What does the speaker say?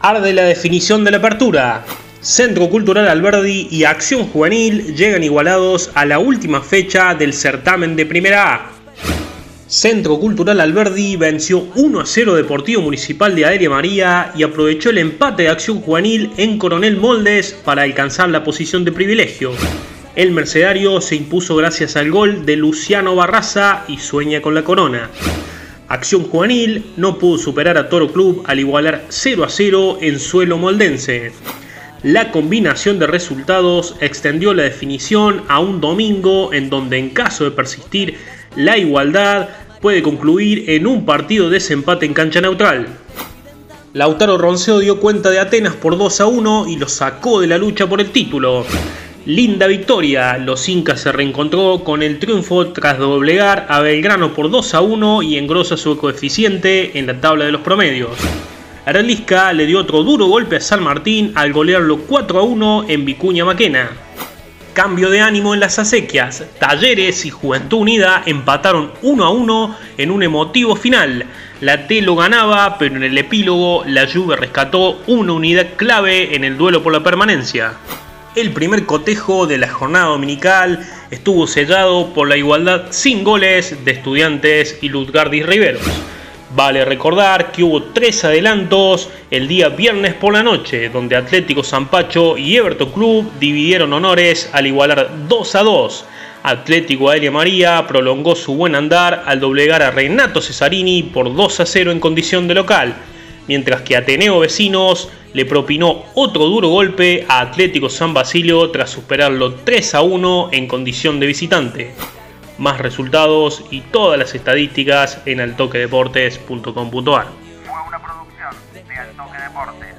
Arde la definición de la apertura. Centro Cultural Alberdi y Acción Juvenil llegan igualados a la última fecha del certamen de Primera A. Centro Cultural Alberdi venció 1 a 0 Deportivo Municipal de Aérea María y aprovechó el empate de Acción Juvenil en Coronel Moldes para alcanzar la posición de privilegio. El Mercedario se impuso gracias al gol de Luciano Barraza y sueña con la corona. Acción Juvenil no pudo superar a Toro Club al igualar 0 a 0 en suelo moldense. La combinación de resultados extendió la definición a un domingo en donde en caso de persistir la igualdad puede concluir en un partido de desempate en cancha neutral. Lautaro Ronceo dio cuenta de Atenas por 2 a 1 y lo sacó de la lucha por el título. Linda victoria, los Incas se reencontró con el triunfo tras doblegar a Belgrano por 2 a 1 y engrosa su coeficiente en la tabla de los promedios. Aralisca le dio otro duro golpe a San Martín al golearlo 4 a 1 en Vicuña Maquena. Cambio de ánimo en las acequias. Talleres y Juventud Unida empataron 1 a 1 en un emotivo final. La T lo ganaba, pero en el epílogo la Juve rescató una unidad clave en el duelo por la permanencia. El primer cotejo de la jornada dominical estuvo sellado por la igualdad sin goles de Estudiantes y Lutgardis Riveros. Vale recordar que hubo tres adelantos el día viernes por la noche, donde Atlético Zampacho y Everton Club dividieron honores al igualar 2 a 2. Atlético Aérea María prolongó su buen andar al doblegar a Renato Cesarini por 2 a 0 en condición de local, mientras que Ateneo Vecinos le propinó otro duro golpe a Atlético San Basilio tras superarlo 3 a 1 en condición de visitante más resultados y todas las estadísticas en altoquedeportes.com.ar. Fue una producción de Altoque Deportes.